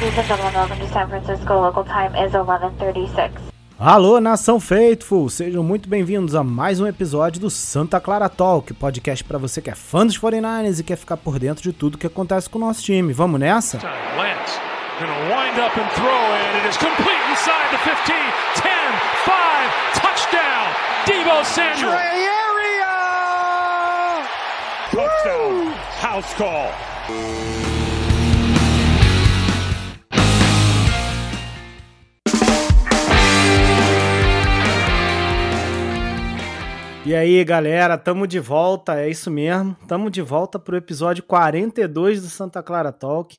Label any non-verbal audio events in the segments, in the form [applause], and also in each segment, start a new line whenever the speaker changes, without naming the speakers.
Ladies and gentlemen, welcome to San Francisco. Local time is 11:36.
Alô, nação Faithful! Sejam muito bem-vindos a mais um episódio do Santa Clara Talk, podcast para você que é fã dos 49ers e quer ficar por dentro de tudo que acontece com o nosso time. Vamos nessa?
Lance gonna wind up and throw it. It is complete inside the 15, 10, 5, touchdown, Debo Samuel. Touchdown, house call.
E aí, galera, tamo de volta, é isso mesmo. Tamo de volta pro episódio 42 do Santa Clara Talk.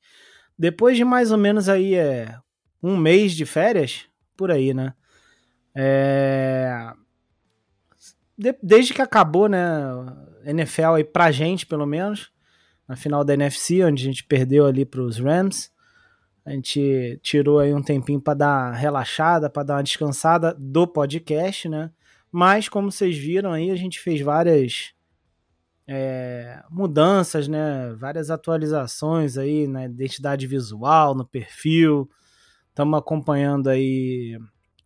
Depois de mais ou menos aí é um mês de férias, por aí, né? É... de- desde que acabou, né, NFL aí pra gente, pelo menos, na final da NFC, onde a gente perdeu ali pros Rams, a gente tirou aí um tempinho pra dar relaxada, pra dar uma descansada do podcast, né? Mas, como vocês viram aí, a gente fez várias é, mudanças, né? Várias atualizações aí na identidade visual, no perfil. Estamos acompanhando aí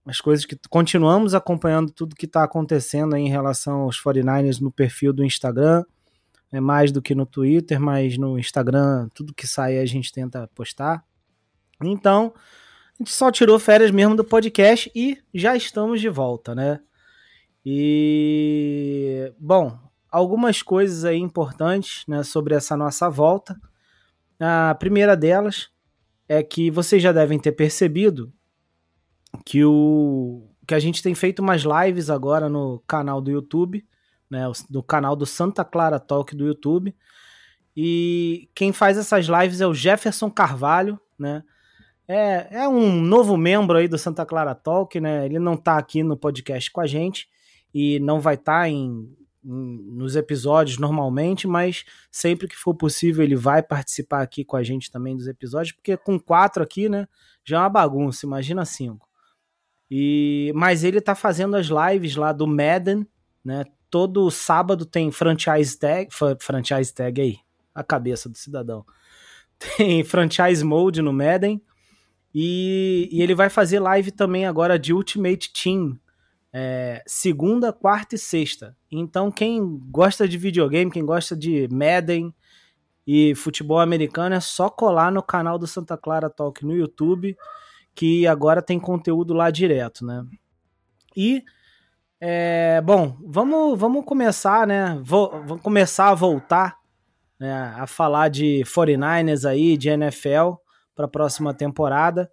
as coisas que. Continuamos acompanhando tudo que está acontecendo em relação aos 49ers no perfil do Instagram. É mais do que no Twitter, mas no Instagram, tudo que sai a gente tenta postar. Então, a gente só tirou férias mesmo do podcast e já estamos de volta, né? E bom, algumas coisas aí importantes, né, sobre essa nossa volta. A primeira delas é que vocês já devem ter percebido que o que a gente tem feito umas lives agora no canal do YouTube, né, no canal do Santa Clara Talk do YouTube. E quem faz essas lives é o Jefferson Carvalho, né? É, é um novo membro aí do Santa Clara Talk, né? Ele não tá aqui no podcast com a gente e não vai estar em, em- nos episódios normalmente, mas sempre que for possível ele vai participar aqui com a gente também dos episódios, porque com quatro aqui, né, já é uma bagunça, imagina cinco. E mas ele tá fazendo as lives lá do Madden, né? Todo sábado tem franchise tag, franchise tag aí, a cabeça do cidadão. [laughs] Tem franchise mode no Madden. E, e ele vai fazer live também agora de Ultimate Team, é, segunda, quarta e sexta. Então, quem gosta de videogame, quem gosta de Madden e futebol americano, é só colar no canal do Santa Clara Talk no YouTube, que agora tem conteúdo lá direto, né? E, é, bom, vamos, vamos começar, né? Vou, vamos começar a voltar né, a falar de 49ers aí, de NFL, para a próxima temporada.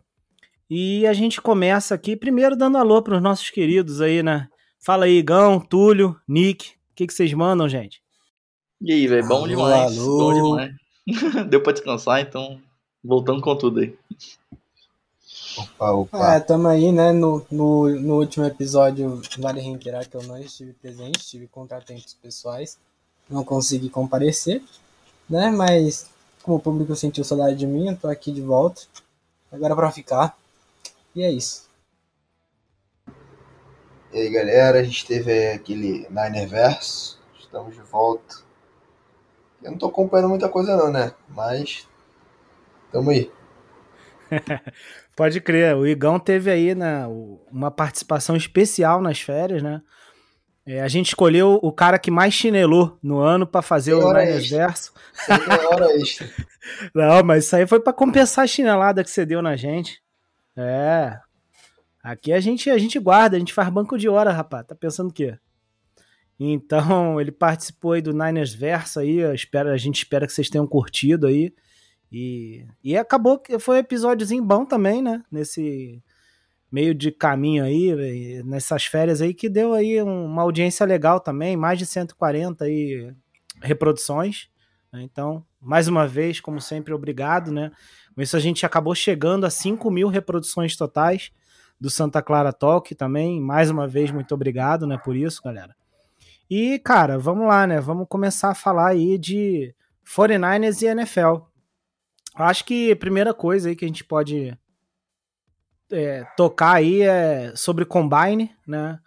E a gente começa aqui, primeiro dando alô para os nossos queridos aí, né? Fala aí, Igão, Túlio, Nick, o que, que vocês mandam, gente?
E aí, velho, bom
Alô,
demais.
alô.
Bom demais. [laughs] Deu pra descansar, então voltando com tudo aí.
Opa, opa.
É, tamo aí, né? No, no, no último episódio, vale reiterar que eu não estive presente, tive contratempos pessoais, não consegui comparecer, né? Mas como o público sentiu saudade de mim, eu tô aqui de volta. Agora pra ficar. E é isso.
E aí, galera, a gente teve aí aquele Niner Verso. Estamos de volta. Eu não tô acompanhando muita coisa não, né? Mas tamo aí. [laughs]
Pode crer, o Igão teve aí né, uma participação especial nas férias, né? É, a gente escolheu o cara que mais chinelou no ano para fazer
Tem
o
hora
Niners
extra.
Verso.
Isso aí é hora extra. [laughs]
Não, mas isso aí foi para compensar a chinelada que você deu na gente. É. Aqui a gente, a gente guarda, a gente faz banco de hora, rapaz. Tá pensando o quê? Então, ele participou aí do Niners Verso aí. espero, a gente espera que vocês tenham curtido aí. E, e acabou que foi um episódiozinho bom também, né? Nesse meio de caminho aí, nessas férias aí, que deu aí um- uma audiência legal também, mais de 140 aí reproduções. né? Então, mais uma vez, como sempre, obrigado, né? Com isso a gente acabou chegando a 5 mil reproduções totais do Santa Clara Talk também. Mais uma vez, muito obrigado, né, por isso, galera. E, cara, vamos lá, né? Vamos começar a falar aí de 49ers e NFL. Acho que a primeira coisa aí que a gente pode é, tocar aí é sobre Combine, né?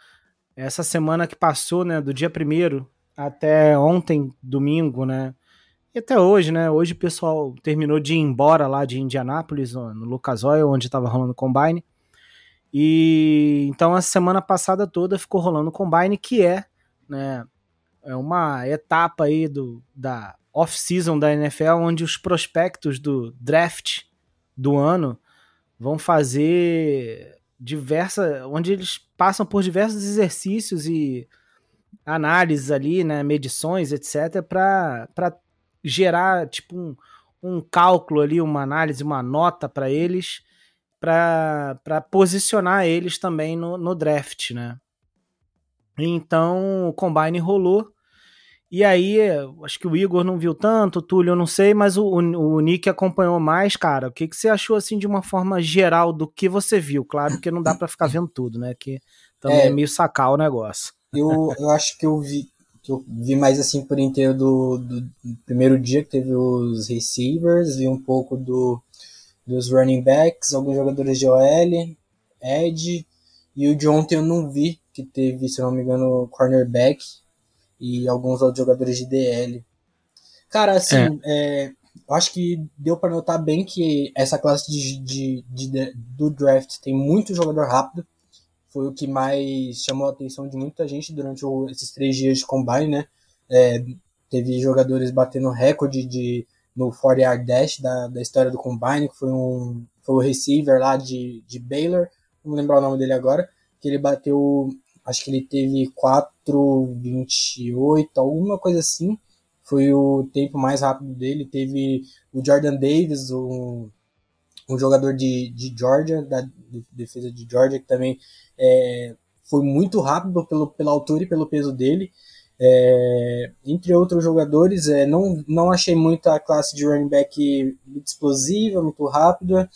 Essa semana que passou, né, do dia 1 até ontem, domingo, né? E até hoje, né? Hoje o pessoal terminou de ir embora lá de Indianápolis, no Lucas Oil, onde estava rolando o Combine. E então a semana passada toda ficou rolando o Combine, que é, né, é uma etapa aí do, da off-season da NFL, onde os prospectos do draft do ano vão fazer diversas. onde eles passam por diversos exercícios e análises ali, né, medições, etc., para gerar tipo um, um cálculo ali, uma análise, uma nota para eles, para posicionar eles também no, no draft, né? Então o combine rolou. E aí, acho que o Igor não viu tanto, o Túlio eu não sei, mas o, o, o Nick acompanhou mais, cara. O que, que você achou, assim, de uma forma geral do que você viu? Claro que não dá para ficar vendo tudo, né? Que também é, é meio sacar o negócio.
Eu, eu acho que eu vi que eu vi mais assim por inteiro do, do, primeiro dia que teve os receivers, vi um pouco do, dos running backs, alguns jogadores de OL, Ed, e o de ontem eu não vi, que teve, se não me engano, cornerback e alguns outros jogadores de DL. Cara, assim, é. É, eu acho que deu para notar bem que essa classe de, de, de, do draft tem muito jogador rápido, foi o que mais chamou a atenção de muita gente durante o, esses três dias de combine, né? É, teve jogadores batendo recorde de, no 40 yard dash da, da história do combine, que foi um foi o receiver lá de, de Baylor, não lembrar o nome dele agora, que ele bateu, acho que ele teve 4,28, alguma coisa assim, foi o tempo mais rápido dele. Teve o Jordan Davis, um, um jogador de, de Georgia, da defesa de Georgia, que também é, foi muito rápido pelo, pela altura e pelo peso dele. É, entre outros jogadores, é, não, não achei muito a classe de running back muito explosiva, muito rápida,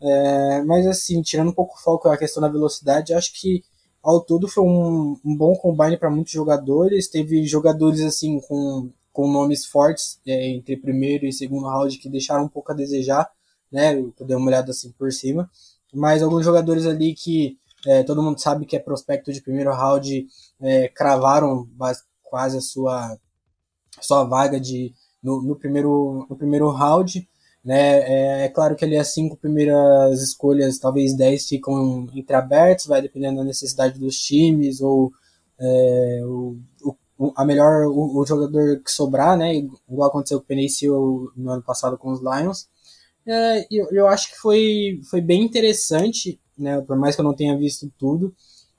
é, mas assim, tirando um pouco o foco a questão da velocidade, acho que ao todo foi um, um bom combine para muitos jogadores. Teve jogadores assim com, com nomes fortes é, entre primeiro e segundo round que deixaram um pouco a desejar, né? Eu dei uma olhada assim por cima, mas alguns jogadores ali que é, todo mundo sabe que é prospecto de primeiro round, é, cravaram quase a sua, sua vaga de, no, no, primeiro, no primeiro round. Né? É, é, claro que ali as cinco primeiras escolhas, talvez dez ficam entreabertos, vai dependendo da necessidade dos times, ou é, o, o, a melhor, o, o, jogador que sobrar, né? igual aconteceu com o Penny no ano passado com os Lions. É, eu, eu acho que foi, foi bem interessante né? Por mais que eu não tenha visto tudo,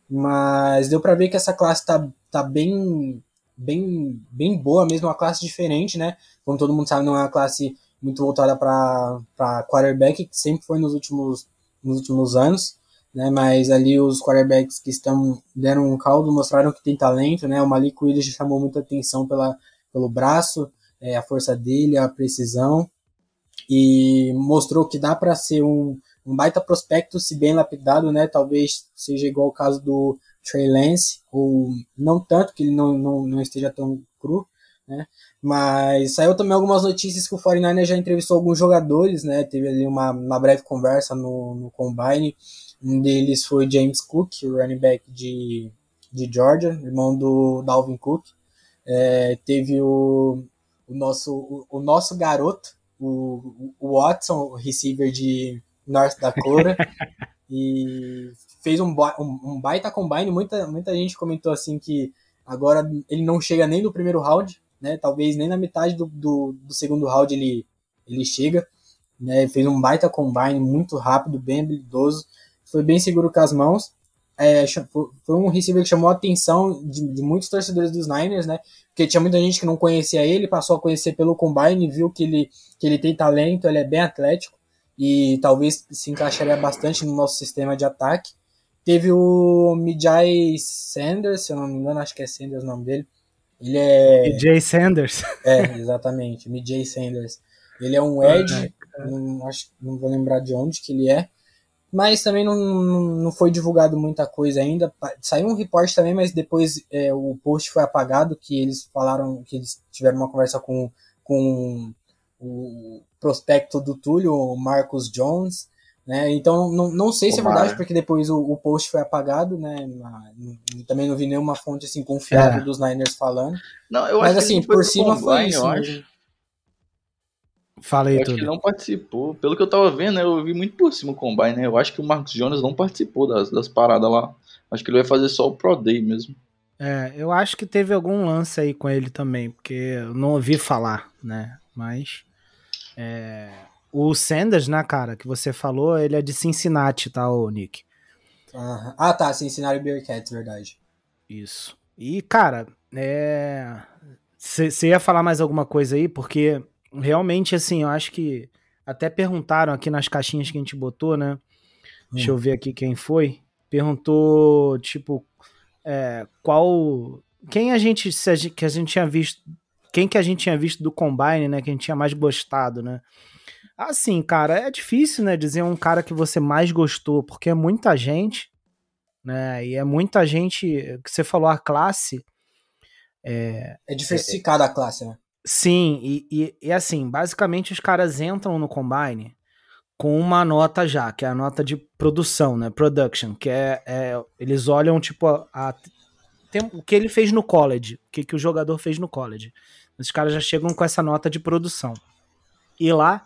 mas deu para ver que essa classe tá, tá bem, bem, bem boa mesmo, uma classe diferente, né? Como todo mundo sabe, não é uma classe muito voltada para quarterback, que sempre foi nos últimos, nos últimos anos, né? Mas ali os quarterbacks que estão deram um caldo, mostraram que tem talento, né? O Malik Willis chamou muita atenção pela, pelo braço, é, a força dele, a precisão, e mostrou que dá para ser um, um baita prospecto, se bem lapidado, né? Talvez seja igual o caso do Trey Lance, ou não tanto, que ele não, não, não esteja tão cru, né? Mas saiu também algumas notícias que o 49 já entrevistou alguns jogadores, né? Teve ali uma, uma breve conversa no, no Combine. Um deles foi James Cook, o running back de, de Georgia, irmão do Dalvin Cook. É, teve o, o, nosso, o, o nosso garoto, o, o Watson, o receiver de, North Dakota. [laughs] e fez um, um, baita combine. Muita, muita gente comentou assim que agora ele não chega nem no primeiro round, né? Talvez nem na metade do, do, do segundo round ele, ele chega. Né? Fez um baita combine muito rápido, bem habilidoso. Foi bem seguro com as mãos. É, foi um receiver que chamou a atenção de, de, muitos torcedores dos Niners, né? Porque tinha muita gente que não conhecia ele, passou a conhecer pelo combine, viu que ele, que ele tem talento, ele é bem atlético e talvez se encaixaria bastante no nosso sistema de ataque. Teve o Mijay Sanders, se eu não me engano, acho que é Sanders o nome dele. Ele é.
Mijay Sanders.
É, exatamente, Mijay Sanders. Ele é um Edge, não, acho, não vou lembrar de onde que ele é, mas também não, não foi divulgado muita coisa ainda. Saiu um report também, mas depois é, o post foi apagado, que eles falaram que eles tiveram uma conversa com, com o prospecto do Túlio, o Marcos Jones, né? Então não, não sei se é verdade, porque depois o, o post foi apagado, né? Também não vi nenhuma fonte assim confiável é. dos Niners falando.
Não, eu
Mas assim, por cima foi isso.
Fala aí,
Eu acho que
tudo.
ele não participou. Pelo que eu tava vendo, né, eu vi muito por cima o Combine, né? Eu acho que o Marcos Jonas não participou das, das paradas lá. Acho que ele vai fazer só o Pro Day mesmo.
É, eu acho que teve algum lance aí com ele também, porque eu não ouvi falar, né? Mas. é, o Sanders, né, cara, que você falou, ele é de Cincinnati, tá, o Nick?
Ah, tá, Cincinnati Bearcats, verdade.
Isso. E, cara, é. Você ia falar mais alguma coisa aí? Porque realmente, assim, eu acho que. Até perguntaram aqui nas caixinhas que a gente botou, né? Deixa eu ver aqui quem foi. Perguntou, tipo, é, qual. Quem a gente. a gente- que a gente tinha visto. Quem que a gente tinha visto do Combine, né? Que a gente tinha mais gostado, né? Assim, cara, é difícil, né? Dizer um cara que você mais gostou, porque é muita gente, né? E é muita gente. Que você falou, a classe.
É diversificada a classe, né?
Sim, e, e, e assim, basicamente os caras entram no Combine com uma nota já, que é a nota de produção, né? Production, que é. é- eles olham, tipo, a, a- tem- o que ele fez no college, o que, que o jogador fez no college. Os caras já chegam com essa nota de produção. E lá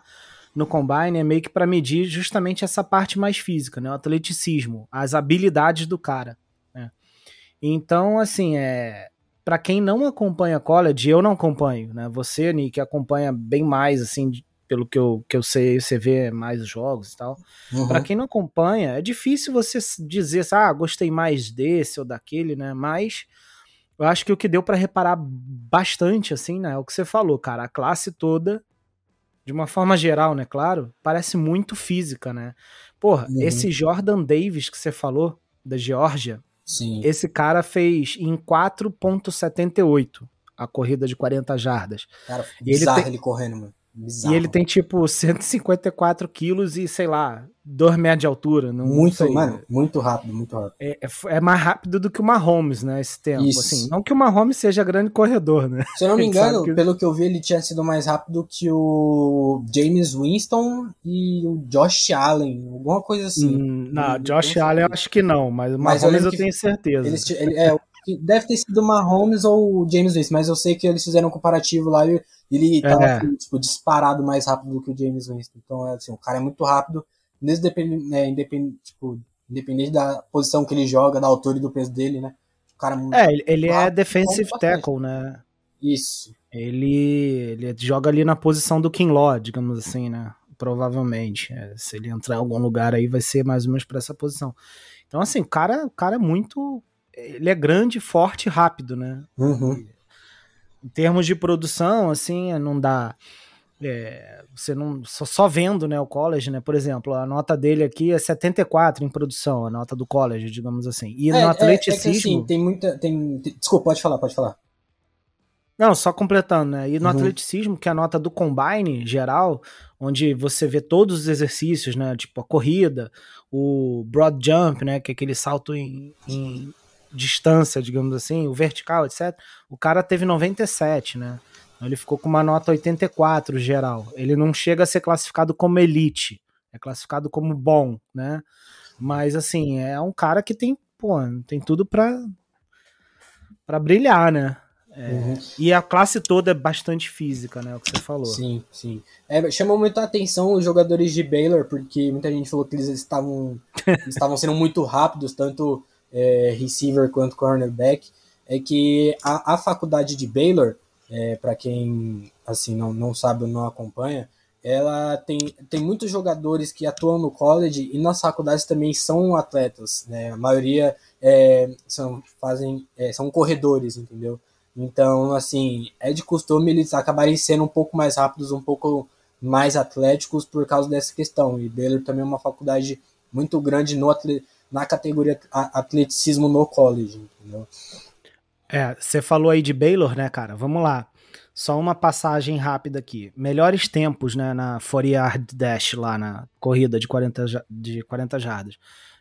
no Combine é meio que para medir justamente essa parte mais física, né? O atleticismo, as habilidades do cara. Né? Então, assim, é para quem não acompanha college, eu não acompanho, né? Você, Nick, acompanha bem mais, assim, pelo que eu, que eu sei, você vê mais os jogos e tal.
Uhum.
Pra quem não acompanha, é difícil você dizer, assim, ah, gostei mais desse ou daquele, né? Mas eu acho que o que deu pra reparar bastante, assim, né? É o que você falou, cara. A classe toda, de uma forma geral, né? Claro, parece muito física, né? Porra,
Uhum.
esse Jordan Davis que você falou, da Geórgia,
Sim.
esse cara fez em 4.78 a corrida de 40 jardas.
Cara,
E ele
bizarro
tem-
ele correndo, mano. Bizarro.
E ele tem tipo [laughs] 154 quilos e, sei lá, 2 metros de altura. Não
muito, mano, muito rápido, muito rápido.
É, é é mais rápido do que o Mahomes, né? Esse tempo.
Isso.
Assim, não que o Mahomes seja grande corredor, né?
Se eu não [laughs] me engano,
que-
pelo que eu vi, ele tinha sido mais rápido que o James Winston e o Josh Allen, alguma coisa assim.
Hum, não,
Não
Josh
sei.
Allen eu acho que não, mas o
Mas eu
Mahomes eu,
que
tenho certeza.
Eles, ele, é, deve ter sido o Mahomes ou o James Winston, mas eu sei que eles fizeram um comparativo lá e ele tava
É.
assim, tipo, disparado mais rápido do que o James Winston. Então, é assim, o cara é muito rápido, mesmo depend, é, independ, tipo, independente da posição que ele joga, da altura e do peso dele, né? O cara é muito
É, ele, é defensive
então, bastante.
tackle, né?
Isso.
Ele, ele joga ali na posição do Kinlaw, digamos assim, né? Provavelmente. É, se ele entrar em algum lugar aí, vai ser mais ou menos pra essa posição. Então, assim, o cara, o cara é muito. Ele é grande, forte e rápido, né?
Uhum.
Em termos de produção, assim, não dá. é, você não. Só, só vendo, né, o college, né? Por exemplo, a nota dele aqui é 74 em produção, a nota do college, digamos assim. E
É,
no
é- é que,
atleticismo.
assim, tem muita. Tem, tem- desculpa, pode falar, pode falar.
Não, só completando, né? E no
Uhum.
atleticismo, que é a nota do combine geral, onde você vê todos os exercícios, né? Tipo a corrida, o broad jump, né? Que é aquele salto em, em distância, digamos assim, o vertical, etc. O cara teve 97, né? Então ele ficou com uma nota 84 geral. Ele não chega a ser classificado como elite, é classificado como bom, né? Mas assim, é um cara que tem, pô, tem tudo pra, pra brilhar, né?
Uhum.
E a classe toda é bastante física, né? O que você falou.
Sim, sim. É, chamou muita atenção os jogadores de Baylor, porque muita gente falou que eles estavam, eles [laughs] estavam sendo muito rápidos, tanto é, receiver quanto cornerback. É que a, a faculdade de Baylor, é, para quem assim não, não sabe ou não acompanha, ela tem, tem muitos jogadores que atuam no college e nas faculdades também são atletas, né? A maioria é, são, fazem, é, são corredores, entendeu? Então, assim, é de costume eles acabarem sendo um pouco mais rápidos, um pouco mais atléticos por causa dessa questão. E Baylor também é uma faculdade muito grande no atle- na categoria atleticismo no college, entendeu?
É, você falou aí de Baylor, né, cara? Vamos lá. Só uma passagem rápida aqui. Melhores tempos, né, na 40 yard dash lá na corrida de 40, ja- de 40 jardas.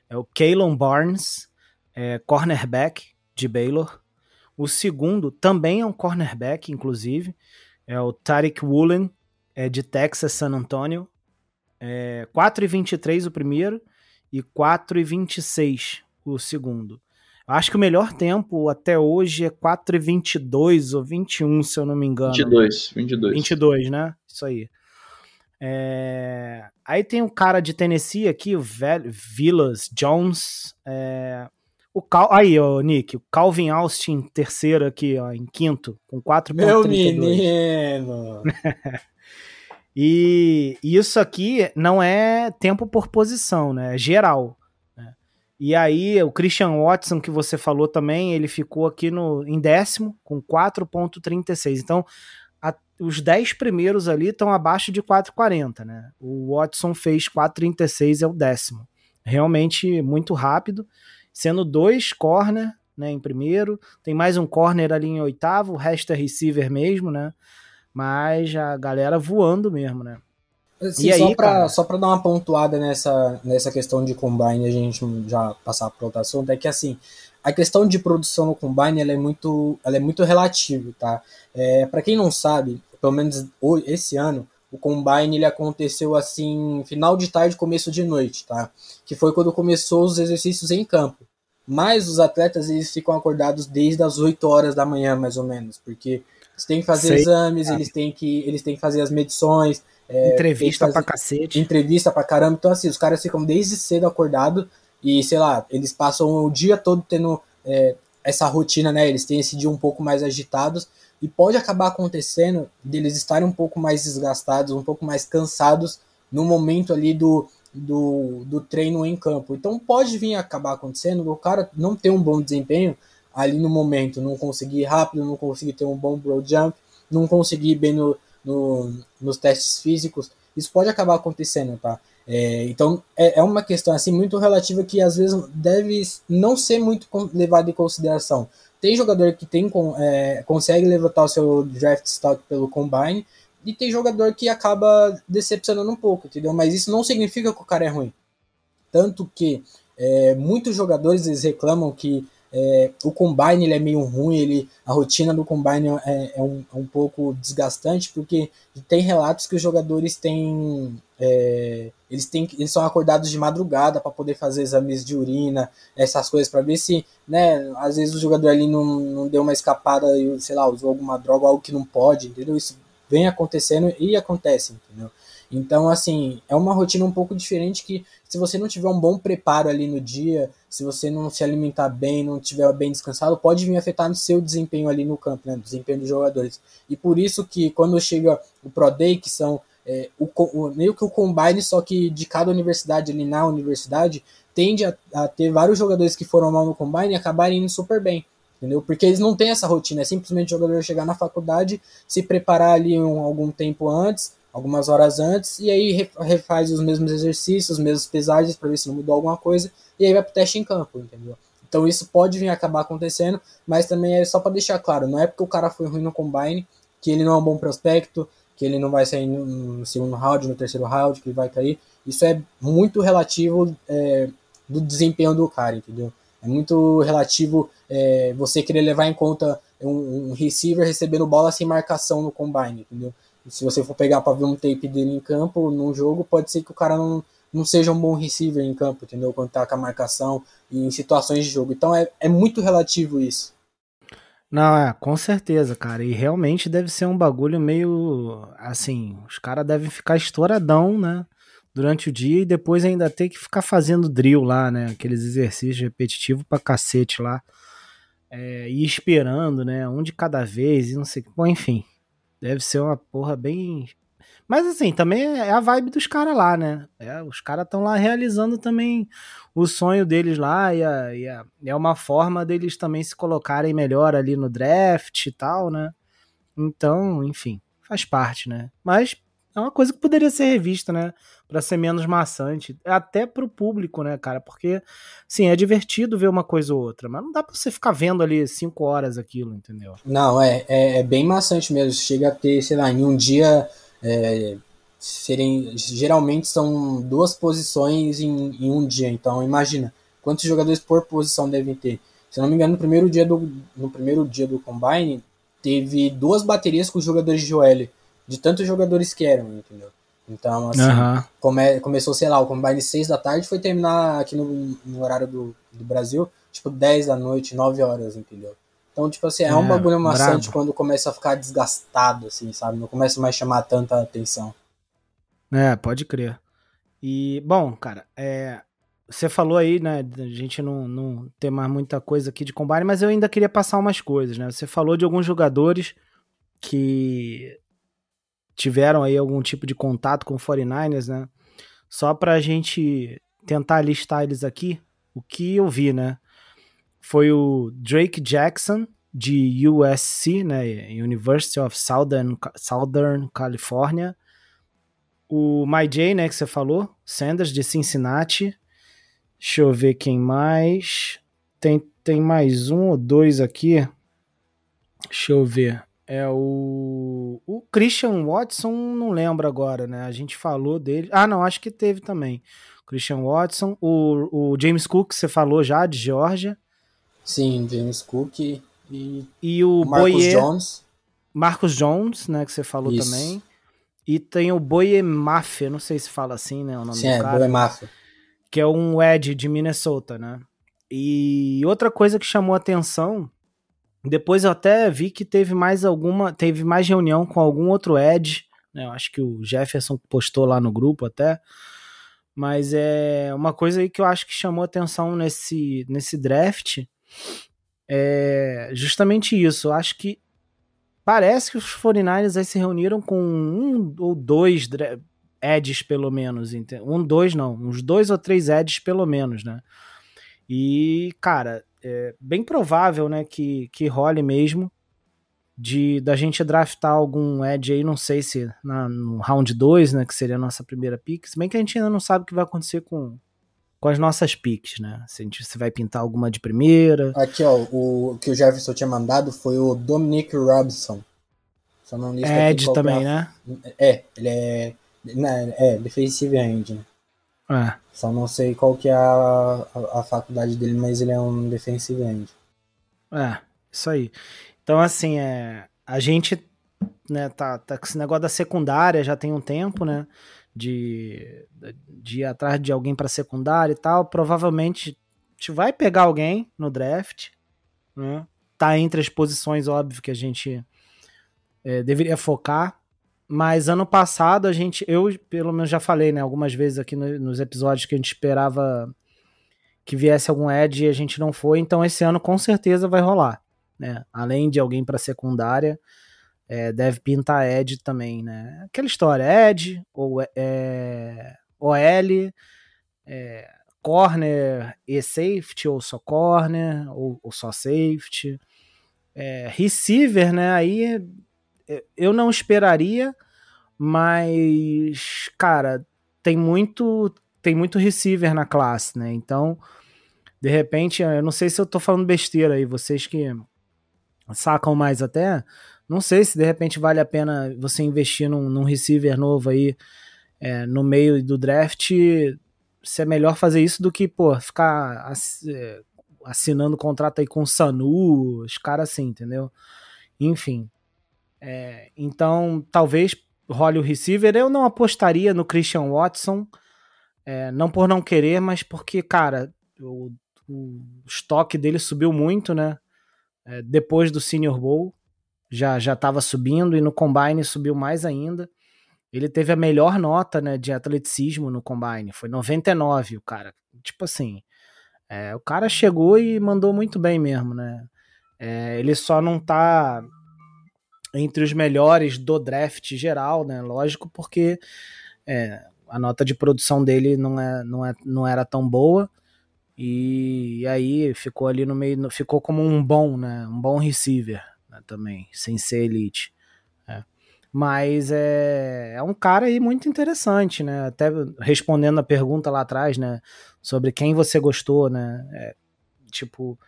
É o Kalon Barnes, é, cornerback de Baylor. O segundo também é um cornerback, inclusive. É o Tariq Woolen, é de Texas, San Antonio. É 4,23 o primeiro e 4,26 o segundo. Eu acho que o melhor tempo até hoje é 4,22 ou 21, se eu não me engano.
22, 22.
22, né? Isso aí. É... Aí tem um cara de Tennessee aqui, o velho Villas Jones. É... O Cal... Aí, ó, Nick, o Calvin Austin, terceiro aqui, ó, em quinto, com 4.32.
Meu menino! [laughs]
e isso aqui não é tempo por posição, né? É geral. Né? E aí, o Christian Watson, que você falou também, ele ficou aqui no, em décimo, com 4.36. Então, a, os 10 primeiros ali estão abaixo de 4,40, né? O Watson fez 4,36, é o décimo. Realmente muito rápido, sendo dois corner, né, em primeiro, tem mais um corner ali em oitavo, o resto é receiver mesmo, né? Mas a galera voando mesmo, né?
Assim,
E
só,
aí,
pra,
cara?
só pra dar uma pontuada nessa, nessa questão de combine, a gente já passar para outro assunto, é que assim, a questão de produção no combine ela é muito, ela é muito relativa, tá? É, para quem não sabe, pelo menos esse ano, o combine ele aconteceu assim, final de tarde, começo de noite, tá? Que foi quando começou os exercícios em campo. Mas os atletas eles ficam acordados desde as 8 horas da manhã, mais ou menos, porque eles têm que fazer
Sei,
exames,
cara.
eles têm que eles têm que fazer as medições, é,
Entrevista
tem fazer-
pra cacete.
entrevista pra caramba. Então, assim, os caras ficam desde cedo acordados e, sei lá, eles passam o dia todo tendo é, essa rotina, né? Eles têm esse dia um pouco mais agitados e pode acabar acontecendo deles estarem um pouco mais desgastados, um pouco mais cansados no momento ali do, do, do treino em campo. Então, pode vir acabar acontecendo o cara não ter um bom desempenho ali no momento, não conseguir ir rápido, não conseguir ter um bom broad jump, não conseguir ir bem no, no, nos testes físicos, isso pode acabar acontecendo, tá? É, então é, é uma questão assim muito relativa que às vezes deve não ser muito levado em consideração. Tem jogador que tem é, consegue levantar o seu draft stock pelo combine e tem jogador que acaba decepcionando um pouco, entendeu? Mas isso não significa que o cara é ruim. Tanto que é, muitos jogadores eles reclamam que é, o combine ele é meio ruim, ele, a rotina do combine é, é um, é um pouco desgastante, porque tem relatos que os jogadores têm. é, eles, têm eles são acordados de madrugada para poder fazer exames de urina, essas coisas, para ver se, né, às vezes o jogador ali não, não deu uma escapada e, sei lá, usou alguma droga, algo que não pode, entendeu? Isso vem acontecendo e acontece, entendeu? Então, assim, é uma rotina um pouco diferente que se você não tiver um bom preparo ali no dia, se você não se alimentar bem, não tiver bem descansado, pode vir afetar no seu desempenho ali no campo, né? Desempenho dos jogadores. E por isso que quando chega o Pro Day, que são é, o, o- meio que o combine, só que de cada universidade ali na universidade, tende a, a ter vários jogadores que foram mal no combine e acabarem indo super bem. Entendeu? Porque eles não têm essa rotina, é simplesmente o jogador chegar na faculdade, se preparar ali um, algum tempo antes, algumas horas antes, e aí re- refaz os mesmos exercícios, os mesmos pesagens para ver se não mudou alguma coisa, e aí vai pro teste em campo, entendeu? Então isso pode vir acabar acontecendo, mas também é só para deixar claro, não é porque o cara foi ruim no combine que ele não é um bom prospecto, que ele não vai sair no, no segundo round, no terceiro round, que ele vai cair. Isso é muito relativo é, do desempenho do cara, entendeu? É muito relativo é, você querer levar em conta um, um receiver recebendo bola sem marcação no combine, entendeu? Se você for pegar para ver um tape dele em campo, num jogo, pode ser que o cara não, não seja um bom receiver em campo, entendeu? Quando tá com a marcação e em situações de jogo. Então é, é muito relativo isso.
Não, é, com certeza, cara. E realmente deve ser um bagulho meio. Assim, os caras devem ficar estouradão, né? Durante o dia e depois ainda ter que ficar fazendo drill lá, né? Aqueles exercícios repetitivos pra cacete lá. É, e esperando, né? Um de cada vez e não sei o que. Bom, enfim. Deve ser uma porra bem. Mas assim, também é a vibe dos caras lá, né? É, os caras estão lá realizando também o sonho deles lá e, a, e a- é uma forma deles também se colocarem melhor ali no draft e tal, né? Então, enfim, faz parte, né? Mas é uma coisa que poderia ser revista, né? Pra ser menos maçante, até pro público, né, cara? Porque, sim, é divertido ver uma coisa ou outra, mas não dá pra você ficar vendo ali cinco horas aquilo, entendeu?
Não, é, é, é bem maçante mesmo. Chega a ter, sei lá, em um dia. é, serem. Geralmente são duas posições em, em um dia. Então, imagina quantos jogadores por posição devem ter. Se não me engano, no primeiro dia do, no primeiro dia do Combine, teve duas baterias com os jogadores de OL. De tantos jogadores que eram, entendeu? Então, assim,
Aham.
come- começou, sei lá, o Combine 6 da tarde foi terminar aqui no, no horário do, do Brasil, tipo 10 da noite, 9 horas, entendeu? Então, tipo assim, é, um
É,
bagulho maçante
brabo.
quando começa a ficar desgastado, assim, sabe? Não começa mais a chamar tanta atenção.
É, pode crer. E, bom, cara, é, você falou aí, né, a gente não, não ter mais muita coisa aqui de combate, mas eu ainda queria passar umas coisas, né? Você falou de alguns jogadores que tiveram aí algum tipo de contato com o 49ers, né? Só pra gente tentar listar eles aqui, o que eu vi, né? Foi o Drake Jackson, de USC, né? University of Southern, Southern California. O MyJ, né, que você falou, Sanders, de Cincinnati. Deixa eu ver quem mais. Tem, tem mais um ou dois aqui. Deixa eu ver. É o. O Christian Watson, não lembro agora, né? A gente falou dele. Ah, não, acho que teve também. Christian Watson. O, o James Cook, você falou já, de Georgia.
Sim, James Cook e,
e o
Marcus
Boyer,
Jones.
Marcus Jones, né, que você falou
Isso.
também. E tem o Boye Mafia, não sei se fala assim, né, o nome
Sim,
do
é,
cara,
Boy Mafia.
que é um Ed de Minnesota, né? E outra coisa que chamou atenção, depois eu até vi que teve mais alguma, teve mais reunião com algum outro Ed, né? Eu acho que o Jefferson postou lá no grupo até. Mas é uma coisa aí que eu acho que chamou atenção nesse, nesse draft é justamente isso. Eu acho que parece que os 49ers aí se reuniram com um ou dois Eds, pelo menos. Um, dois não. Uns dois ou três Eds, pelo menos, né? E, cara, é bem provável, né, que, que role mesmo de da gente draftar algum Ed aí, não sei se na, no round 2, né, que seria a nossa primeira pick, se bem que a gente ainda não sabe o que vai acontecer com, com as nossas picks, né? Se a gente se vai pintar alguma de primeira.
Aqui, ó, o que o Jefferson tinha mandado foi o Dominic Robson. Só não lista que é
também, né?
É, ele é. né, É, defensive end, né?
É.
Só não sei qual que é a, a, a faculdade dele, mas ele é um defensive end.
É, isso aí. Então, assim, é, a gente né, tá, tá com esse negócio da secundária já tem um tempo, né? De, de ir atrás de alguém para secundária e tal. Provavelmente a gente vai pegar alguém no draft, né? Tá entre as posições, óbvio, que a gente é, deveria focar. Mas ano passado a gente, eu pelo menos já falei, né, algumas vezes aqui no- nos episódios que a gente esperava que viesse algum Ed e a gente não foi, então esse ano com certeza vai rolar, né? Além de alguém para secundária, é, deve pintar Ed também, né? Aquela história, Ed ou é, OL, é, corner e safety ou só corner ou, ou só safety, é, receiver, né? Aí é, eu não esperaria, mas cara, tem muito tem muito receiver na classe, né? Então, de repente, eu não sei se eu tô falando besteira aí, vocês que sacam mais até, não sei se de repente vale a pena você investir num, num receiver novo aí é, no meio do draft, se é melhor fazer isso do que, pô, ficar é, assinando contrato aí com o Sanu, os caras assim, entendeu? Enfim. É, então, talvez role o receiver. Eu não apostaria no Christian Watson, é, não por não querer, mas porque, cara, o, o estoque dele subiu muito, né? É, depois do Senior Bowl, já já estava subindo e no Combine subiu mais ainda. Ele teve a melhor nota né, de atleticismo no Combine, foi 99 o cara. Tipo assim, é, o cara chegou e mandou muito bem mesmo, né? É, ele só não tá entre os melhores do draft geral, né? Lógico, porque é, a nota de produção dele não, é, não, é, não era tão boa. E, aí ficou ali no meio, ficou como um bom, né? Um bom receiver né, também, sem ser elite. né. Mas é, é um cara aí muito interessante, né? Até respondendo a pergunta lá atrás, né? Sobre quem você gostou, né? É, tipo,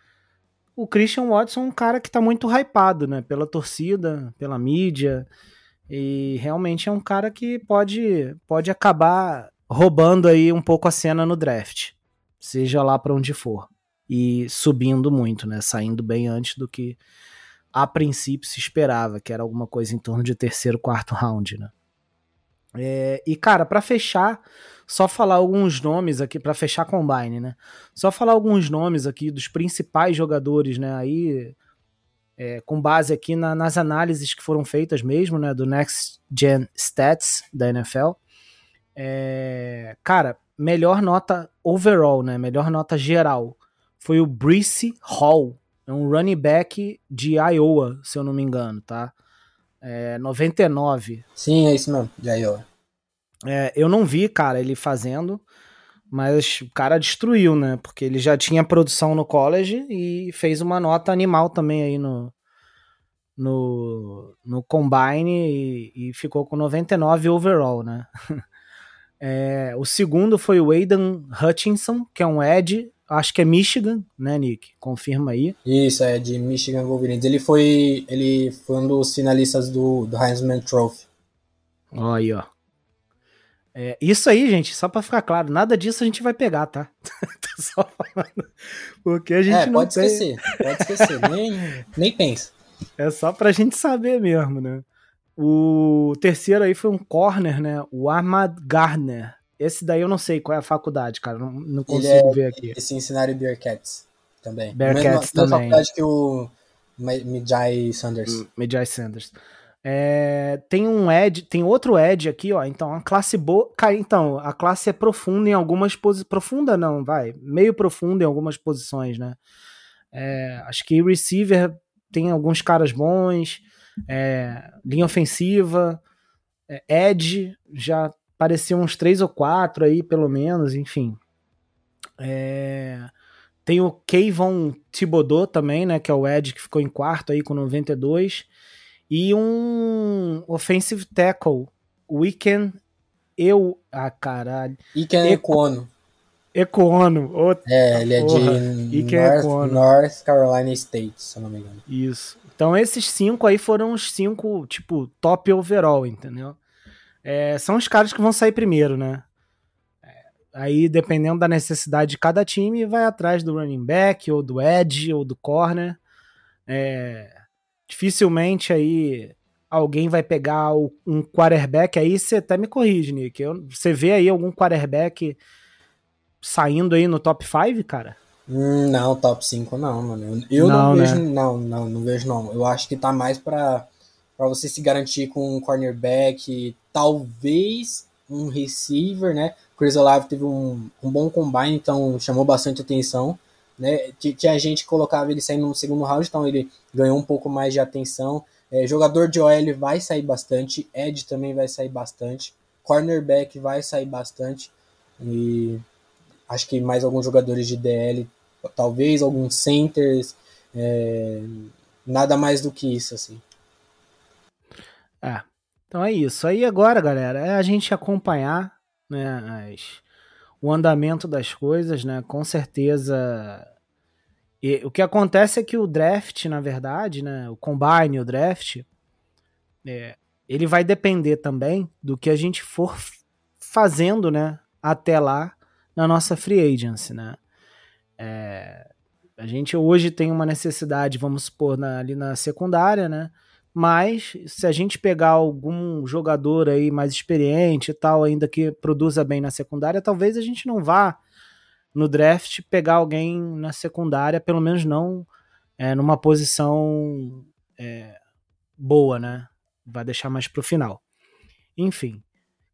o Christian Watson é um cara que tá muito hypado, né? Pela torcida, pela mídia. E realmente é um cara que pode, pode acabar roubando aí um pouco a cena no draft. Seja lá para onde for. E subindo muito, né? Saindo bem antes do que a princípio se esperava, que era alguma coisa em torno de terceiro, quarto round, né? É, e cara, para fechar, só falar alguns nomes aqui para fechar combine, né? Só falar alguns nomes aqui dos principais jogadores, né? Aí é, com base aqui na- nas análises que foram feitas mesmo, né? Do Next Gen Stats da NFL. É, cara, melhor nota overall, né? Melhor nota geral foi o Breece Hall. É um running back de Iowa, se eu não me engano, tá? É, 99.
Sim, é isso mesmo, de Iowa.
É, eu não vi, cara, ele fazendo, mas o cara destruiu, né? Porque ele já tinha produção no college e fez uma nota animal também aí no, no, no Combine e, e ficou com 99 overall, né? [laughs] É, o segundo foi o Aidan Hutchinson, que é um Ed, acho que é Michigan, né, Nick? Confirma aí.
Isso, é de Michigan Wolverines. Ele foi, ele foi um dos finalistas do, do Heisman Trophy.
Ó aí, ó. É, isso aí, gente, só para ficar claro, nada disso a gente vai pegar, tá? [laughs] Tô só falando. Porque a gente
é,
não
pode
tem...
esquecer, pode esquecer, [laughs] nem, nem pensa.
É só pra gente saber mesmo, né? O terceiro aí foi um corner, né? O Ahmad Gardner. Esse daí eu não sei qual é a faculdade, cara. Não, não consigo
é
ver aqui.
de Cincinnati Bearcats também.
Bearcats
Mesma- mesma
também.
faculdade que o Mijai Sanders.
Medjai Sanders. É, tem um Ed, tem outro Ed aqui, ó. Então, a classe boa. Então, a classe é profunda em algumas posições. Profunda não, vai. Meio profunda em algumas posições, né? É, acho que receiver tem alguns caras bons. é, linha ofensiva. é, Edge já apareceu uns três ou quatro aí, pelo menos, enfim. É, tem o Kayvon Thibodeau também, né? Que é o Ed que ficou em quarto aí com 92 e um offensive tackle, Weekend eu, ah caralho,
E Ken
E-
Econo.
Econo, ô,
É, ele é
Porra,
de North. North Carolina State, se eu não me engano.
isso. Então esses cinco aí foram os cinco, tipo, top overall, entendeu? É, são os caras que vão sair primeiro, né? É, Aí, dependendo da necessidade de cada time, vai atrás do running back, ou do edge, ou do corner. É, dificilmente aí alguém vai pegar um quarterback aí, você até me corrige, Nick. Eu- Você vê aí algum quarterback saindo aí no top 5, cara?
Hum, não, top 5 não, mano. Eu, não,
Não, né?
vejo, não, não, não vejo não. Eu acho que tá mais pra, pra você se garantir com um cornerback, talvez um receiver, né? Chris Olave teve um, um bom combine, então chamou bastante atenção, né? Ti- Tinha gente que colocava ele saindo no segundo round, então ele ganhou um pouco mais de atenção. É, jogador de OL vai sair bastante, Ed também vai sair bastante, cornerback vai sair bastante e acho que mais alguns jogadores de DL, talvez alguns centers, é, nada mais do que isso, assim.
É. Então é isso. Aí agora, galera, é a gente acompanhar né, as- o andamento das coisas, né? Com certeza. E o que acontece é que o draft, na verdade, né? O combine, o draft, é, ele vai depender também do que a gente for fazendo, né? Até lá na nossa free agency, né? É, a gente hoje tem uma necessidade, vamos supor, na- ali na secundária, né? Mas se a gente pegar algum jogador aí mais experiente e tal, ainda que produza bem na secundária, talvez a gente não vá no draft pegar alguém na secundária, pelo menos não é, numa posição é, boa, né? Vai deixar mais pro final. Enfim.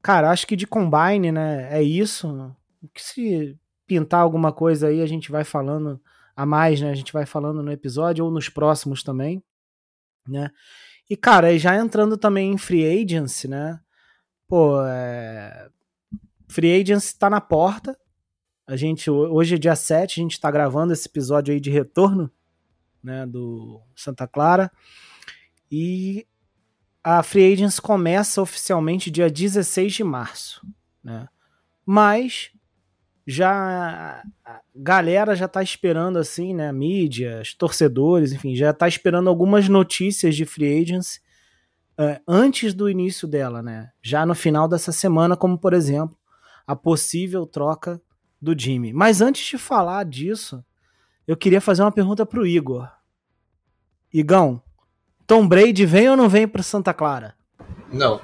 Cara, acho que de combine, né? É isso. Que se pintar alguma coisa aí, a gente vai falando a mais, né? A gente vai falando no episódio ou nos próximos também, né? E, cara, já entrando também em free agency, né? Pô, é... free agency tá na porta. A gente, hoje é dia 7, a gente tá gravando esse episódio aí de retorno, né, do Santa Clara. E a free agency começa oficialmente dia 16 de março, né? Mas já a galera já tá esperando assim, né, mídia, os torcedores, enfim, já tá esperando algumas notícias de free agency eh, antes do início dela, né? Já no final dessa semana, como por exemplo, a possível troca do Jimmy. Mas antes de falar disso, eu queria fazer uma pergunta pro Igor. Igão, Tom Brady vem ou não vem para Santa Clara?
Não.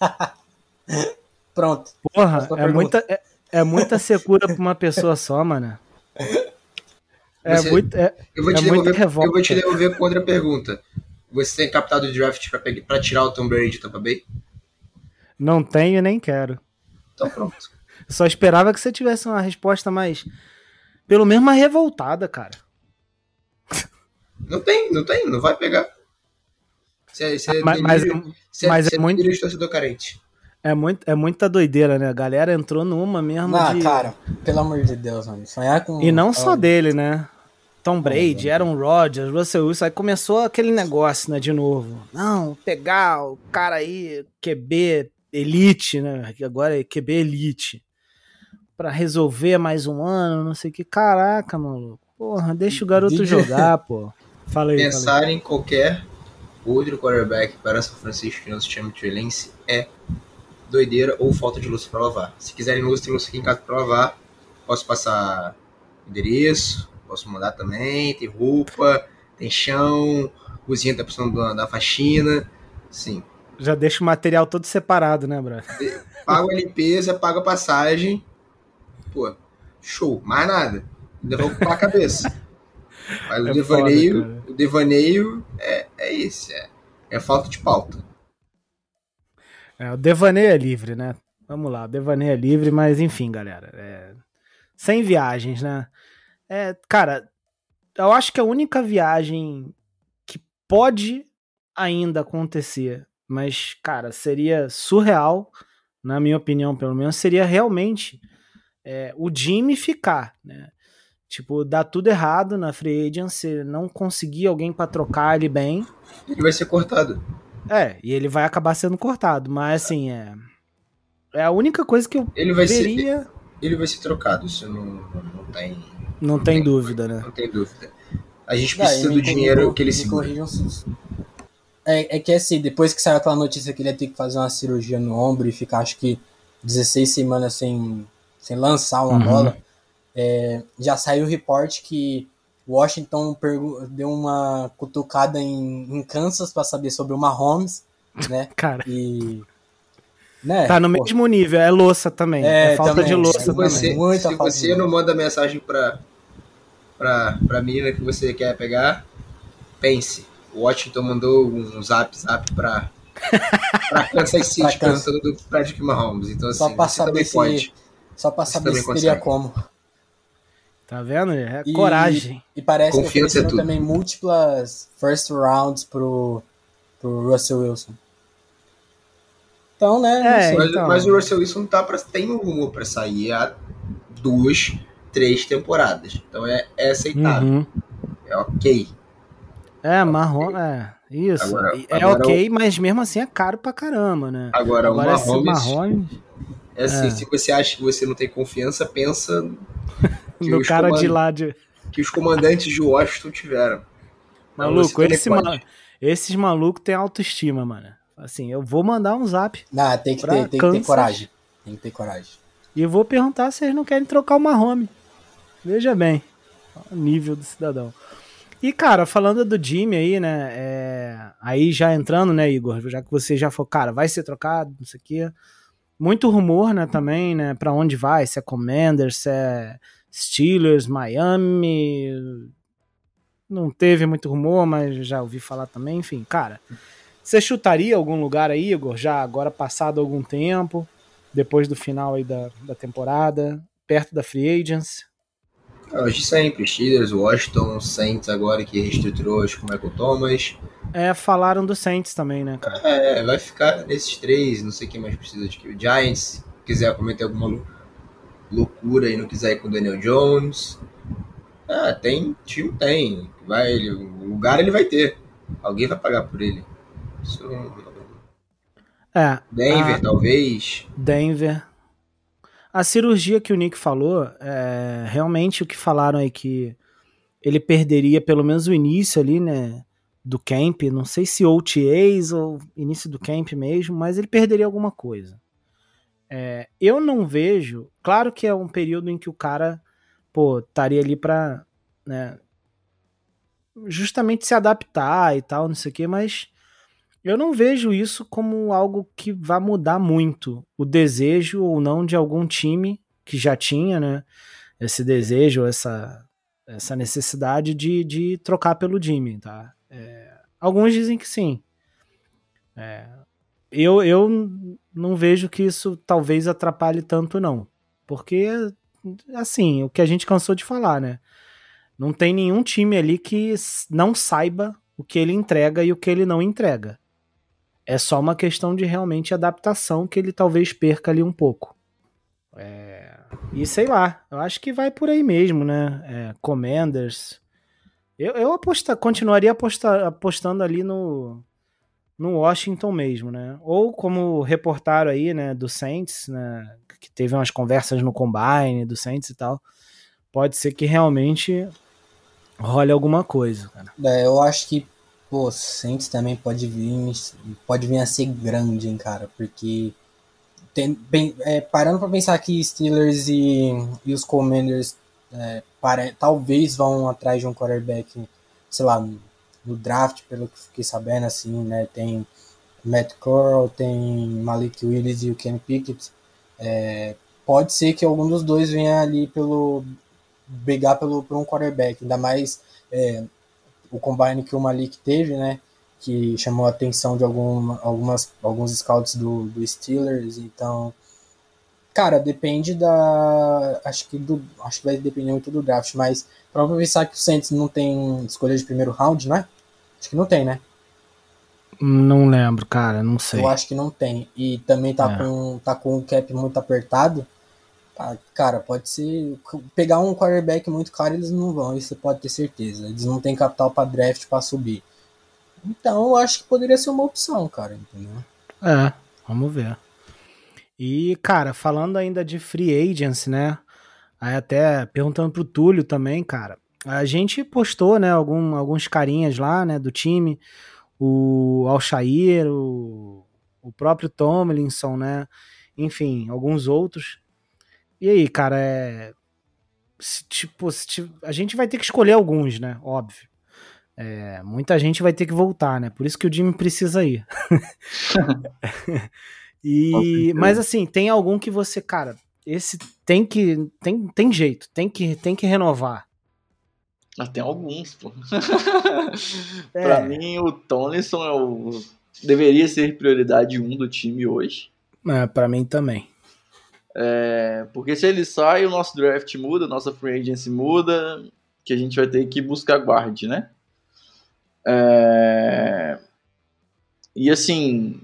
[laughs]
Pronto.
Porra, é muita, é, é muita secura pra uma pessoa só, mano. É,
Você-
muito, é,
Eu vou,
É
devolver,
revolta.
eu vou te devolver com outra pergunta. Você tem captado o draft pra, pegar- pra tirar o Tom Brady de Tampa Bay?
Não tenho e nem quero.
Então pronto.
Eu só esperava que você tivesse uma resposta mais. Pelo menos mais revoltada, cara.
Não tem, não tem, não vai pegar. Você, você
Mas, mas,
delírio- você-
mas é
você
muito-
delírio de torcedor carente.
É, muito, é muita doideira, né? A galera entrou numa mesmo
Ah,
de.
cara, pelo amor de Deus, mano. Sonhar com.
E não só
Ah,
dele, né? Tom Brady,
velho.
Aaron Rodgers, Russell Wilson, aí começou aquele negócio, né, de novo. Não, pegar o cara aí, QB elite, né, que agora é QB elite, pra resolver mais um ano, não sei o que. Caraca, maluco. Porra, deixa o garoto
DJ.
jogar, pô. [laughs] Fala aí, fala aí.
Pensar em qualquer outro quarterback para São Francisco que não se chame Trey é doideira ou falta de luz para lavar. Se quiserem luz, tem luz aqui em casa para lavar. Posso passar endereço, posso mandar também. Tem roupa, tem chão, cozinha tá precisando da, da faxina. Sim.
Já deixa o material todo separado, né, bro?
Pago a limpeza, pago a passagem. Pô, show, mais nada. Ainda vou ocupar a cabeça. [laughs] Mas o
É
devaneio,
foda,
o devaneio é, é esse, é, é falta de pauta.
É, o devaneio é livre, né? Vamos lá, o devaneio é livre, mas enfim, galera. é, Sem viagens, né? É, cara, eu acho que a única viagem que pode ainda acontecer, mas, cara, seria surreal, na minha opinião, pelo menos, seria realmente é, o Jimmy ficar, né? Tipo, dar tudo errado na free agency, não conseguir alguém pra trocar ele bem.
Ele vai ser cortado.
É, e ele vai acabar sendo cortado, mas assim, é. É a única coisa que eu
Ele vai ser,
veria.
ele vai ser trocado, isso não, não, não tem,
Não tem dúvida, né?
não tem dúvida. A gente
Não,
precisa do dinheiro que ele
me
segura.
corrijam se- É, é que assim, depois que saiu aquela notícia que ele ia ter que fazer uma cirurgia no ombro e ficar acho que 16 semanas sem, sem lançar uma
Uhum.
bola, é, já saiu o report que Washington deu uma cutucada em, em Kansas para saber sobre o Mahomes, né? [laughs]
Cara,
E. Né?
tá no
pô,
mesmo nível, é louça também. É,
É,
falta
também.
de louça
Se
também.
você,
Muita
se você não manda mensagem pra, pra, pra menina que você quer pegar, pense. O Washington mandou um zap zap pra, [laughs] pra Kansas City
Pra Kansas.
perguntando do Patrick Mahomes. Então, assim,
Só pra saber
também
se-
pode.
Só pra saber
também
se teria como.
Tá vendo? É
E-
coragem.
E parece que
Confiança é
ofereceram
tudo.
também múltiplas first rounds pro, pro Russell Wilson. Então, né? não
É.
Mas,
então.
mas o Russell Wilson tá pra, tem um rumor pra sair há duas, três temporadas. Então é, é aceitável.
Uhum.
É ok.
É, marrom, é. Isso.
Agora-
é
agora
ok, mas mesmo assim é caro pra caramba, né?
Agora,
Agora
o Mahomes é assim,
é.
se você acha que você não tem confiança, pensa que
no
os
cara de lá de.
que os comandantes de Washington tiveram. Então,
Maluco, esse ma- esses malucos têm autoestima, mano. Assim, eu vou mandar um zap
Não, tem que, ter, tem que ter coragem. Tem que ter coragem.
e eu vou perguntar se eles não querem trocar o Mahomes. Veja bem, o nível do cidadão. E, cara, falando do Jimmy aí, né? é, Aí já entrando, né, Igor? Já que você já falou, cara, vai ser trocado, não sei o quê. Muito rumor, né, também, né? Pra onde vai? Se é Commanders, se é Steelers, Miami. Não teve muito rumor, mas já ouvi falar também. Enfim, cara, você chutaria algum lugar aí, Igor? Já agora passado algum tempo, depois do final aí da, da temporada, perto da Free Agents?
Hoje sempre, Steelers, Washington, Saints agora que reestruturou acho que o Michael Thomas.
É, falaram do Saints também, né, cara?
É, vai ficar nesses três, não sei quem mais precisa de que. O Giants, se quiser cometer alguma loucura e não quiser ir com o Daniel Jones. Ah, tem, time tem. Vai, ele, o lugar ele vai ter. Alguém vai pagar por ele. Isso
É,
Denver,
Ah.
talvez.
Denver. A cirurgia que o Nick falou, é, realmente o que falaram aí que ele perderia pelo menos o início ali, né, do camp, não sei se OTAs ou início do camp mesmo, mas ele perderia alguma coisa. É, eu não vejo, claro que é um período em que o cara, pô, estaria ali pra, né, justamente se adaptar e tal, não sei o que, mas eu não vejo isso como algo que vá mudar muito o desejo ou não de algum time que já tinha, né? Esse desejo, essa, essa necessidade de, de trocar pelo Jimmy, tá? É, alguns dizem que sim. É, eu, eu não vejo que isso talvez atrapalhe tanto, não. Porque, assim, o que a gente cansou de falar, né? Não tem nenhum time ali que não saiba o que ele entrega e o que ele não entrega. É só uma questão de realmente adaptação que ele talvez perca ali um pouco. É... E sei lá, eu acho que vai por aí mesmo, né? É, Commanders. Eu, eu aposta, continuaria aposta, apostando ali no, no Washington mesmo, né? Ou como reportaram aí, né, do Saints, né, que teve umas conversas no Combine do Saints e tal. Pode ser que realmente role alguma coisa, cara.
É, eu acho que pô, Saints também pode vir, pode vir a ser grande, hein, cara, porque tem, bem, é, parando para pensar que Steelers e, e os Commanders é, talvez vão atrás de um quarterback, sei lá, no draft, pelo que fiquei sabendo, assim, né, tem Matt Corral, tem Malik Willis e o Ken Pickett, é, pode ser que algum dos dois venha ali pelo brigar pelo, por um quarterback, ainda mais é, o combine que o Malik teve, né? Que chamou a atenção de alguma, algumas, alguns scouts do, do Steelers. Então, cara, depende da. Acho que, do, acho que vai depender muito do draft, mas para pensar que o Saints não tem escolha de primeiro round, né? Acho que não tem, né?
Não lembro, cara, não sei.
Eu acho que não tem. E também tá, é. com, tá com o cap muito apertado. Ah, cara, pode ser. Pegar um quarterback muito caro, eles não vão, isso você pode ter certeza. Eles não têm capital para draft para subir. Então, eu acho que poderia ser uma opção, cara, entendeu?
É, vamos ver. E, cara, falando ainda de free agents, né? Aí até perguntando pro Túlio também, cara. A gente postou, né, algum, alguns carinhas lá, né, do time. O Alshair, o, o próprio Tomlinson, né? Enfim, alguns outros. E aí, cara, é. Se, tipo, se, a gente vai ter que escolher alguns, né? Óbvio. É, muita gente vai ter que voltar, né? Por isso que o Jimmy precisa ir. [laughs] [laughs] e, mas assim, tem algum que você, cara, esse tem que tem, tem jeito, tem que tem que renovar.
Ah, tem alguns, pô. [laughs] é. pra mim, o Tomlinson é o, deveria ser prioridade 1 um do time hoje.
É, pra mim também.
É, porque se ele sai, o nosso draft muda, nossa free agency muda, que a gente vai ter que buscar guard, né? É, e assim.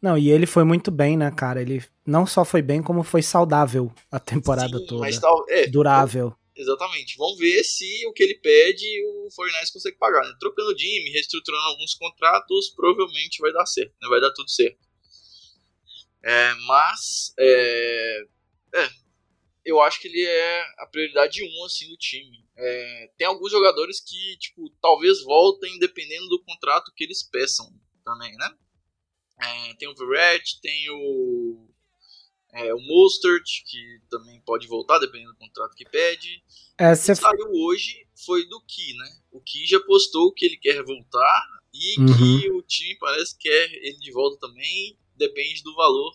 Não, e ele foi muito bem, né, cara? Ele não só foi bem, como foi saudável a temporada Sim, toda. Mas, é, Durável.
Exatamente. Vamos ver se o que ele pede o Fortnite consegue pagar. Né? Trocando o Jimmy, reestruturando alguns contratos, provavelmente vai dar certo. Né? Vai dar tudo certo. É, mas é, é, eu acho que ele é a prioridade 1 assim, do time. É, tem alguns jogadores que tipo, talvez voltem dependendo do contrato que eles peçam também, né? É, tem o Verrett, tem o, é, o Mostert, que também pode voltar dependendo do contrato que pede.
É,
você... saiu hoje foi do Ki, né? O Ki já postou que ele quer voltar e uhum. que o time parece que quer ele de volta também depende do valor.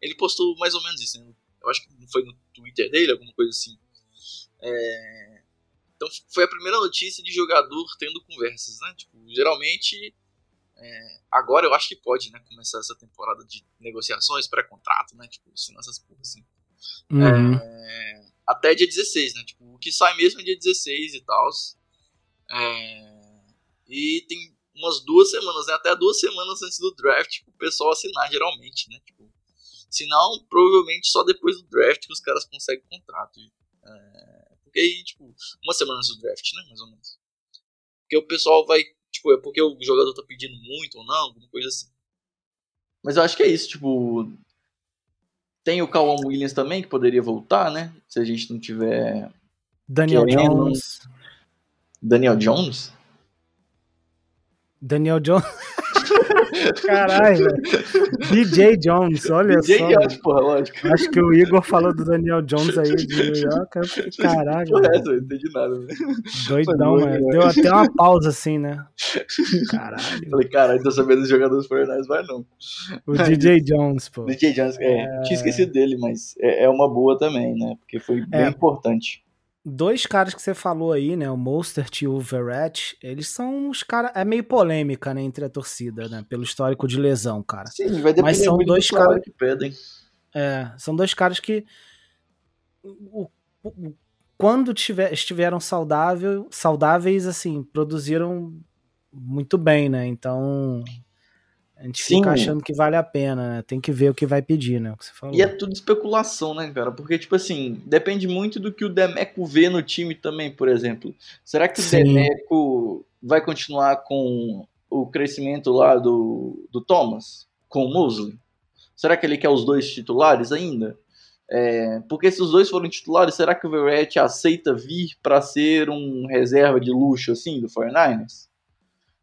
Ele postou mais ou menos isso, né? Eu acho que foi no Twitter dele, alguma coisa assim. É... Então foi a primeira notícia de jogador tendo conversas, né? Tipo, geralmente. É... Agora eu acho que pode, né? Começar essa temporada de negociações, pré-contrato, né? Tipo, assinar essas porras assim. Uhum. É... Até dia 16, né? Tipo, o que sai mesmo é dia 16 e tal. É... E tem umas duas semanas, né? Até duas semanas antes do draft, o pessoal assinar geralmente, né? Tipo, se não, provavelmente só depois do draft que os caras conseguem contrato. É, porque aí, tipo, uma semana antes do draft, né? Mais ou menos. Porque o pessoal vai, tipo, é porque o jogador tá pedindo muito ou não, alguma coisa assim. Mas eu acho que é isso, tipo. Tem o Calvin Williams também, que poderia voltar, né? Se a gente não tiver.
Daniel querendo... Jones.
Daniel Jones?
Daniel Jones. [laughs] Caralho, DJ Jones, olha DJ só. DJ Jones,
porra, lógico.
Acho que o Igor falou do Daniel Jones aí de New York. Caralho.
Porra, essa, não entendi nada. Né?
Doidão, mano. Deu até uma pausa assim, né? Caralho.
Falei, caralho, tô sabendo dos jogadores Fortnite, vai não.
O DJ Jones, pô.
DJ Jones, é, é... tinha esquecido dele, mas é, é, uma boa também, né? Porque foi bem é. importante.
Dois caras que você falou aí, né? O Mostert e o Verrett, eles são os caras. É meio polêmica, né? Entre a torcida, né? Pelo histórico de lesão, cara.
Sim, vai depender
Mas são dois
do
caras-
que pedem.
É, são dois caras que. o- o- quando tiver, estiveram saudável, saudáveis, assim, produziram muito bem, né? Então. A gente
Sim.
fica achando que vale a pena, né? Tem que ver o que vai pedir, né? O que você falou.
E é tudo especulação, né, cara? Porque, tipo assim, depende muito do que o Demeco vê no time também, por exemplo. Será que o
Sim.
Demeco vai continuar com o crescimento lá do, do Thomas? Com o Mosley? Será que ele quer os dois titulares ainda? É, porque se os dois forem titulares, será que o Verrett aceita vir para ser um reserva de luxo, assim, do 49ers?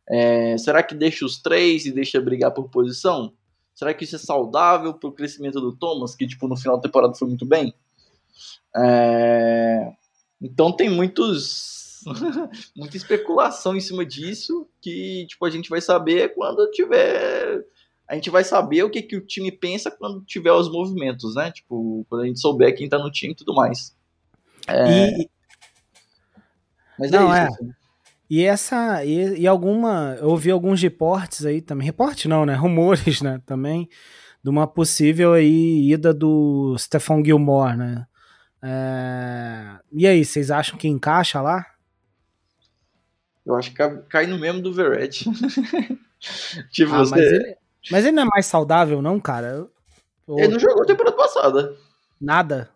É, será que deixa os três e deixa brigar por posição? Será que isso é saudável para o crescimento do Thomas, que tipo no final da temporada foi muito bem? É, Então tem muitos [laughs] muita especulação em cima disso que tipo a gente vai saber quando tiver a gente vai saber o que, que o time pensa quando tiver os movimentos, né? Tipo, quando a gente souber quem tá no time e tudo mais.
E,
Mas
Não,
é
é.
isso. assim.
E essa. E, e alguma. Eu ouvi alguns reportes aí também. Reporte não, né? [laughs] Rumores, né? Também. De uma possível aí ida do Stefan Gilmore, né? É, E aí, vocês acham que encaixa lá?
Eu acho que cai- no mesmo do Verrett. [laughs] tipo,
Ah,
você...
mas, ele, mas ele não é mais saudável, não, cara? Ou
ele não jogou a temporada passada.
Nada?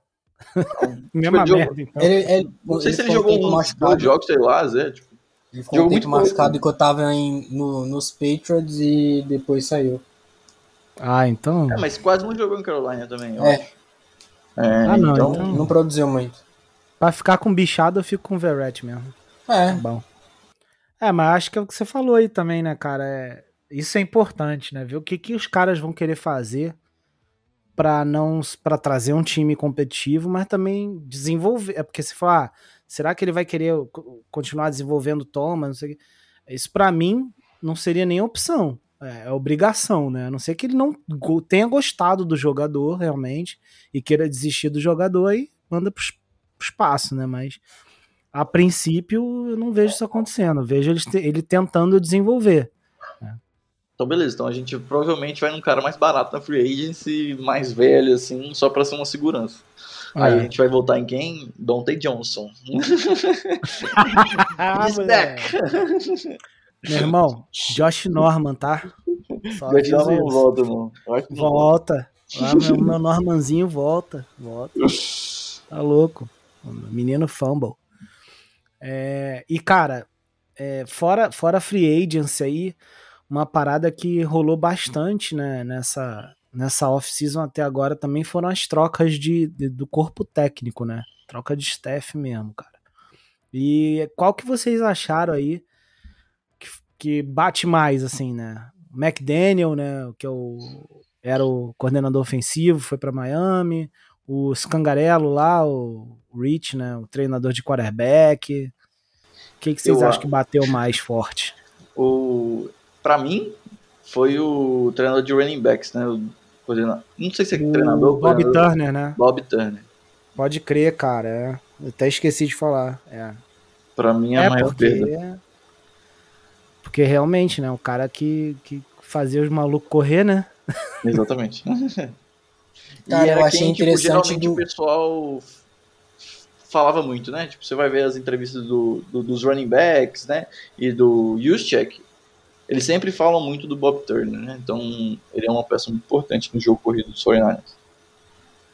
[laughs] Mesma
ele jogou-
merda, então.
Ele, ele,
Não sei se ele
um
jogou uns
machucado.
dois jogos, sei lá, Zé. Tipo,
Ele ficou um tempo machucado
pouco.
enquanto tava em, no, nos Patriots e depois saiu.
Ah, então.
é, mas quase não jogou em Carolina também. eu
É.
acho. É,
Ah, não,
então,
então-
Não produziu muito.
Pra ficar com bichado, eu fico com o Verrett mesmo.
É,
Bom. É, mas acho que é o que você falou aí também, né, cara? É, isso é importante, né? Ver o que, que os caras vão querer fazer para não para trazer um time competitivo, mas também desenvolver. É porque se falar, ah, será que ele vai querer co- continuar desenvolvendo quê. Isso para mim não seria nem opção. É, é obrigação, né? A não ser que ele não tenha gostado do jogador realmente e queira desistir do jogador aí manda pro, es- pro espaço, né? Mas a princípio eu não vejo isso acontecendo. Vejo ele, ele tentando desenvolver.
então, beleza. Então a gente provavelmente vai num cara mais barato na Free Agency, mais velho, assim, só pra ser uma segurança. Aí a
É.
gente vai voltar em quem? Dante Johnson. [laughs]
Ah. Meu irmão, Josh Norman, tá? Só
não
isso.
volta, não
Volta. Lá, meu, meu Normanzinho volta. Volta. Tá louco. Menino fumble. É, e, cara, é, fora, fora free agency aí, uma parada que rolou bastante né, nessa, nessa off-season até agora também foram as trocas de, de- do corpo técnico, né? Troca de staff mesmo, cara. E qual que vocês acharam aí que, que bate mais, assim, né? O McDaniel, né? Que é o, era o coordenador ofensivo, foi para Miami. O Scangarello lá, o Rich, né? O treinador de quarterback. O que, que vocês
Eu
acham que bateu mais forte?
O, pra mim, foi o treinador de running backs, né? O coordena- Não sei se é treinador
o
ou
Bob
coordenador.
Turner, né?
Bob Turner.
Pode crer, cara. é. Eu até esqueci de falar. É,
Pra mim é a maior perda.
porque... Porque realmente, né? O cara que, que fazia os malucos correr, né? [laughs]
Exatamente.
Cara,
e
eu
era
achei
quem, tipo,
interessante
geralmente
do-
o pessoal falava muito, né? Tipo, você vai ver as entrevistas do, do- dos running backs, né? E do Juszczyk. Eles sempre falam muito do Bob Turner, né? Então, ele é uma peça muito importante no jogo corrido dos 49ers.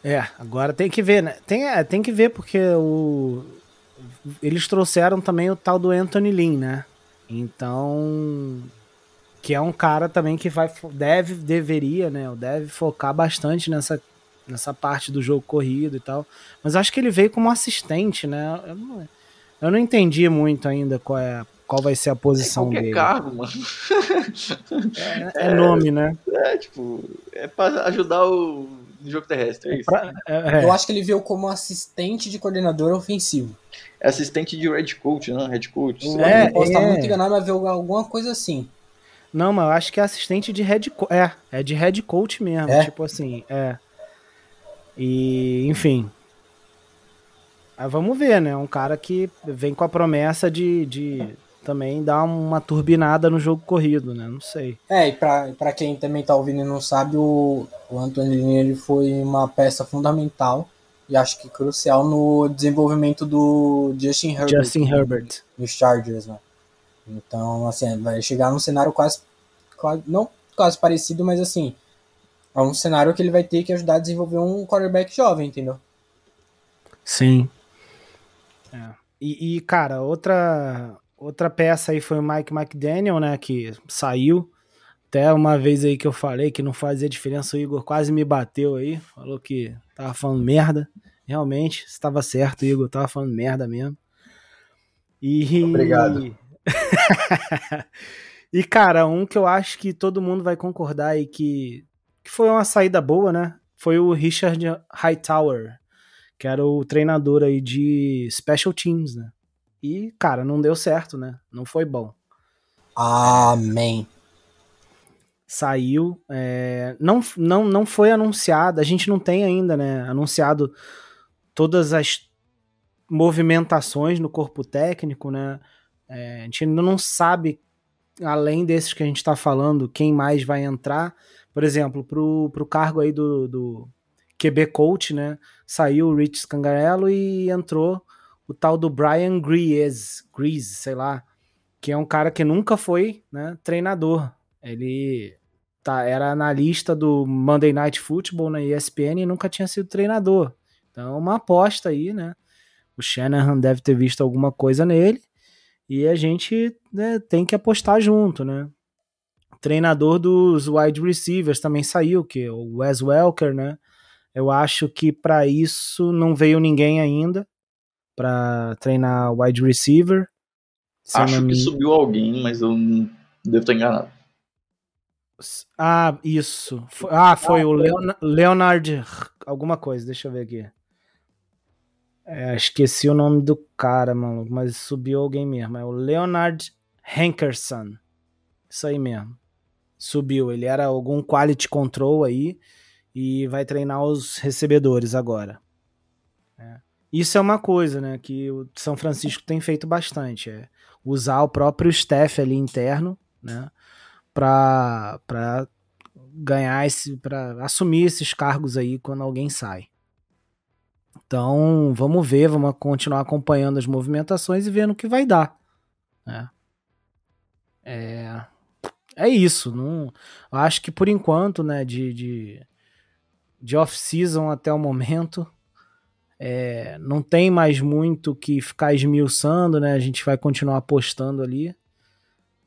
É, agora tem que ver, né? Tem, é, tem que ver porque o... eles trouxeram também o tal do Anthony Lynn, né? Então, que é um cara também que vai deve deveria, né? Deve focar bastante nessa nessa parte do jogo corrido e tal. Mas acho que ele veio como assistente, né? Eu não, eu não entendi muito ainda qual é qual vai ser a posição
Qualquer
dele.
cargo, mano.
É, é nome, né?
É, tipo, é pra ajudar o no jogo terrestre, é isso.
Pra- é, é.
eu acho que ele veio como assistente de coordenador ofensivo.
É assistente de head coach, né? Head coach.
Eu,
É,
eu posso estar
é.
muito enganado, mas veio alguma coisa assim.
Não, mas eu acho que é assistente de head coach. É, é de head coach mesmo.
É?
Tipo assim, é. E, enfim. Aí vamos ver, né? Um cara que vem com a promessa de, de também dar uma turbinada no jogo corrido, né? Não sei.
É, e pra, pra quem também tá ouvindo e não sabe, o, o Anthony Lynn ele foi uma peça fundamental e acho que crucial no desenvolvimento do Justin Herbert.
Justin Herbert.
Nos Chargers, né? Então, assim, vai chegar num cenário quase, quase não quase parecido, mas assim, é um cenário que ele vai ter que ajudar a desenvolver um quarterback jovem, entendeu?
Sim. É. E, e, cara, outra outra peça aí foi o Mike McDaniel, né, que saiu. Até uma vez aí que eu falei que não fazia diferença, o Igor quase me bateu aí, falou que tava falando merda. Realmente, estava certo, Igor, tava falando merda mesmo. E...
Obrigado. [laughs]
e, cara, um que eu acho que todo mundo vai concordar e que, que foi uma saída boa, né? Foi o Richard Hightower, que era o treinador aí de Special Teams, né? E, cara, não deu certo, né? Não foi bom.
Amém.
Saiu. É, não, não, não foi anunciado. A gente não tem ainda, né? Anunciado todas as movimentações no corpo técnico, né? É, a gente ainda não sabe, além desses que a gente está falando, quem mais vai entrar. Por exemplo, pro, pro cargo aí do, do QB Coach, né? Saiu o Rich Scangarello e entrou o tal do Brian Grease, Grease, sei lá, que é um cara que nunca foi né, treinador. Ele tá, era analista do Monday Night Football na ESPN e nunca tinha sido treinador. Então, uma aposta aí, né? O Shanahan deve ter visto alguma coisa nele e a gente né, tem que apostar junto, né? Treinador dos wide receivers também saiu, que é o Wes Welker, né? Eu acho que para isso não veio ninguém ainda para treinar wide receiver.
Acho que subiu alguém, mas eu devo estar enganado.
Ah, isso. Ah, foi ah, o Leon Leonard alguma coisa, deixa eu ver aqui. É, esqueci o nome do cara, mano, mas subiu alguém mesmo. É o Leonard Hankerson. Isso aí mesmo. Subiu. Ele era algum quality control aí e vai treinar os recebedores agora. Isso é uma coisa, né, que o São Francisco tem feito bastante, é usar o próprio staff ali interno, né, para para ganhar esse, para assumir esses cargos aí quando alguém sai. Então, vamos ver, vamos continuar acompanhando as movimentações e vendo o que vai dar. Né? É, é isso. Não, acho que por enquanto, né, de, de, de off-season até o momento, é, não tem mais muito que ficar esmiuçando, né? A gente vai continuar apostando ali.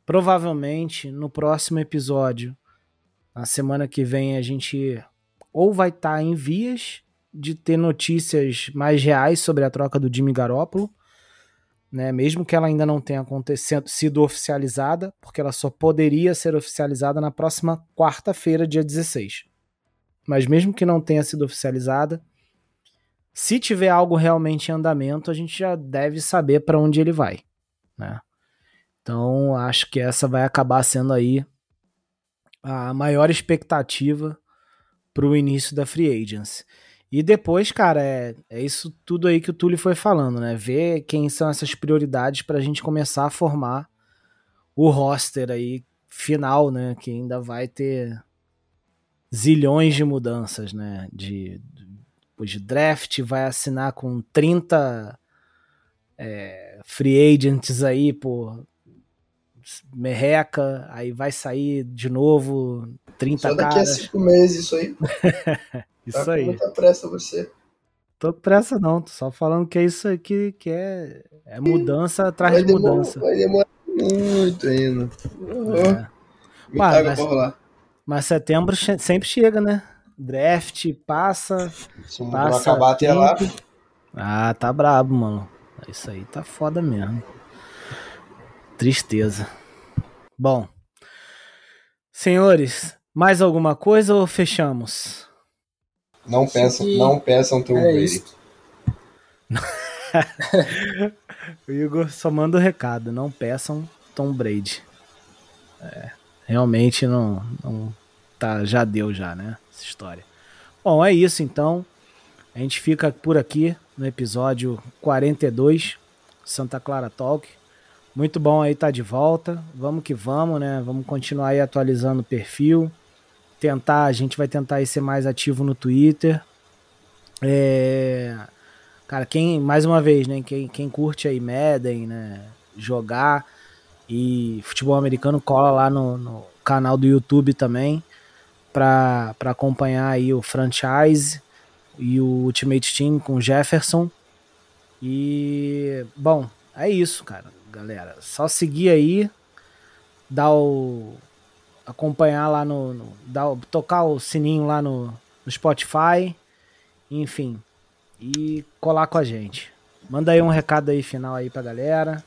Provavelmente no próximo episódio, na semana que vem, a gente ou vai estar tá em vias de ter notícias mais reais sobre a troca do Jimmy Garoppolo, né? Mesmo que ela ainda não tenha acontecido, sido oficializada, porque ela só poderia ser oficializada na próxima quarta-feira, dia 16. Mas mesmo que não tenha sido oficializada, se tiver algo realmente em andamento, a gente já deve saber para onde ele vai, né? Então, acho que essa vai acabar sendo aí a maior expectativa para o início da free agency. E depois, cara, é, é isso tudo aí que o Túlio foi falando, né? Ver quem são essas prioridades para a gente começar a formar o roster aí final, né? Que ainda vai ter zilhões de mudanças, né? De, depois de draft, vai assinar com 30 é, free agents aí por merreca, aí vai sair de novo 30
Só daqui
caras.
a cinco meses isso aí. [laughs]
isso
tá
aí.
Com muita pressa você.
Tô com pressa não, tô só falando que é isso aqui que é, é mudança atrás vai de demorar, mudança.
Vai demorar muito ainda.
É. mas, mas setembro sempre chega, né? Draft, passa.
Se não
passa
acabar até lá.
Ah, tá brabo, mano. Isso aí tá foda mesmo. Tristeza. Bom. Senhores, mais alguma coisa ou fechamos?
Não peçam, que... não peçam Tom é Brady. [laughs]
o Igor só manda o recado, não peçam Tom Brady. É, realmente não, não tá, já deu já, né? essa história. Bom, é isso então. A gente fica por aqui no episódio 42, Santa Clara Talk. Muito bom aí tá de volta. Vamos que vamos, né? Vamos continuar aí atualizando o perfil. Tentar, a gente vai tentar aí ser mais ativo no Twitter. É... Cara, quem, mais uma vez, né? Quem, quem curte aí Madden, né? Jogar e futebol americano, cola lá no, no canal do YouTube também para acompanhar aí o franchise e o Ultimate Team com o Jefferson. E, bom, é isso, cara, galera. Só seguir aí, dar o. acompanhar lá no. no dar, tocar o sininho lá no, no Spotify, enfim, e colar com a gente. Manda aí um recado aí final aí pra galera.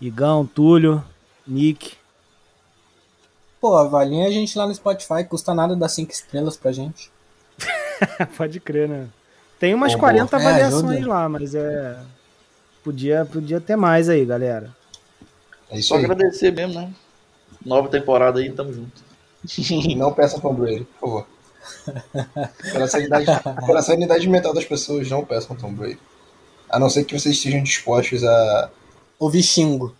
Igão, Túlio, Nick.
Pô, avalinha a gente lá no Spotify, custa nada dar 5 estrelas pra gente. [laughs]
Pode crer, né? Tem umas 40 é, avaliações é, lá, mas é. Podia, podia ter mais aí, galera.
É isso Só aí. agradecer mesmo, né? Nova temporada aí, tamo junto. [laughs]
Não peça Tom Brady, por favor. Pela sanidade, pela sanidade mental das pessoas, não peçam Tom Brady. A não ser que vocês estejam dispostos a.
Ouvir xingo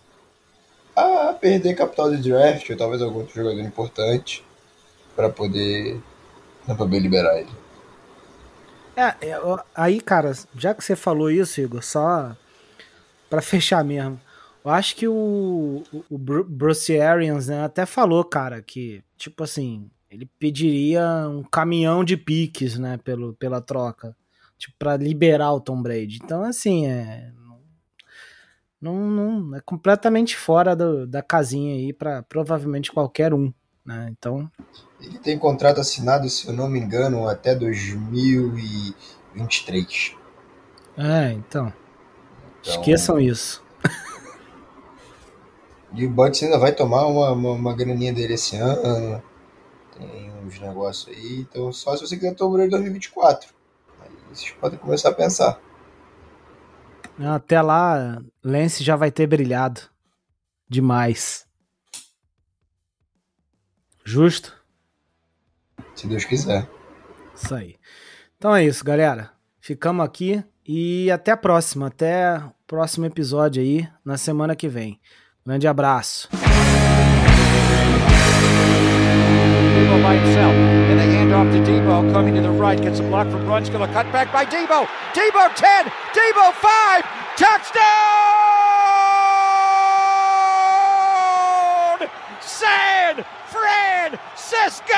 a perder capital de draft ou talvez algum outro jogador importante para poder para poder liberar ele.
É, é, aí, cara, já que você falou isso, Igor, só para [laughs] fechar mesmo. Eu acho que o, o, Bruce Arians né, até falou, cara, que, tipo assim, ele pediria um caminhão de piques, né, pelo, pela troca, tipo, para liberar o Tom Brady. Então, assim, é, não, não é completamente fora do, da casinha aí para provavelmente qualquer um, né? Então
ele tem contrato assinado, se eu não me engano, até 2023.
É, então, então... esqueçam isso. [laughs]
E o Butts ainda vai tomar uma, uma, uma, graninha dele esse ano. Tem uns negócios aí. Então, só se você quiser tomar ele em 2024. Aí vocês podem começar a pensar.
Até lá, Lance já vai ter brilhado. Demais. Justo?
Se Deus quiser.
Isso aí. Então é isso, galera. Ficamos aqui e até a próxima. Até o próximo episódio aí, na semana que vem. Grande abraço. By himself. And they hand off to Debo coming to the right. Gets a block from Brunskill. A cut back by Debo. Debo 10. Debo 5. Touchdown! San Francisco!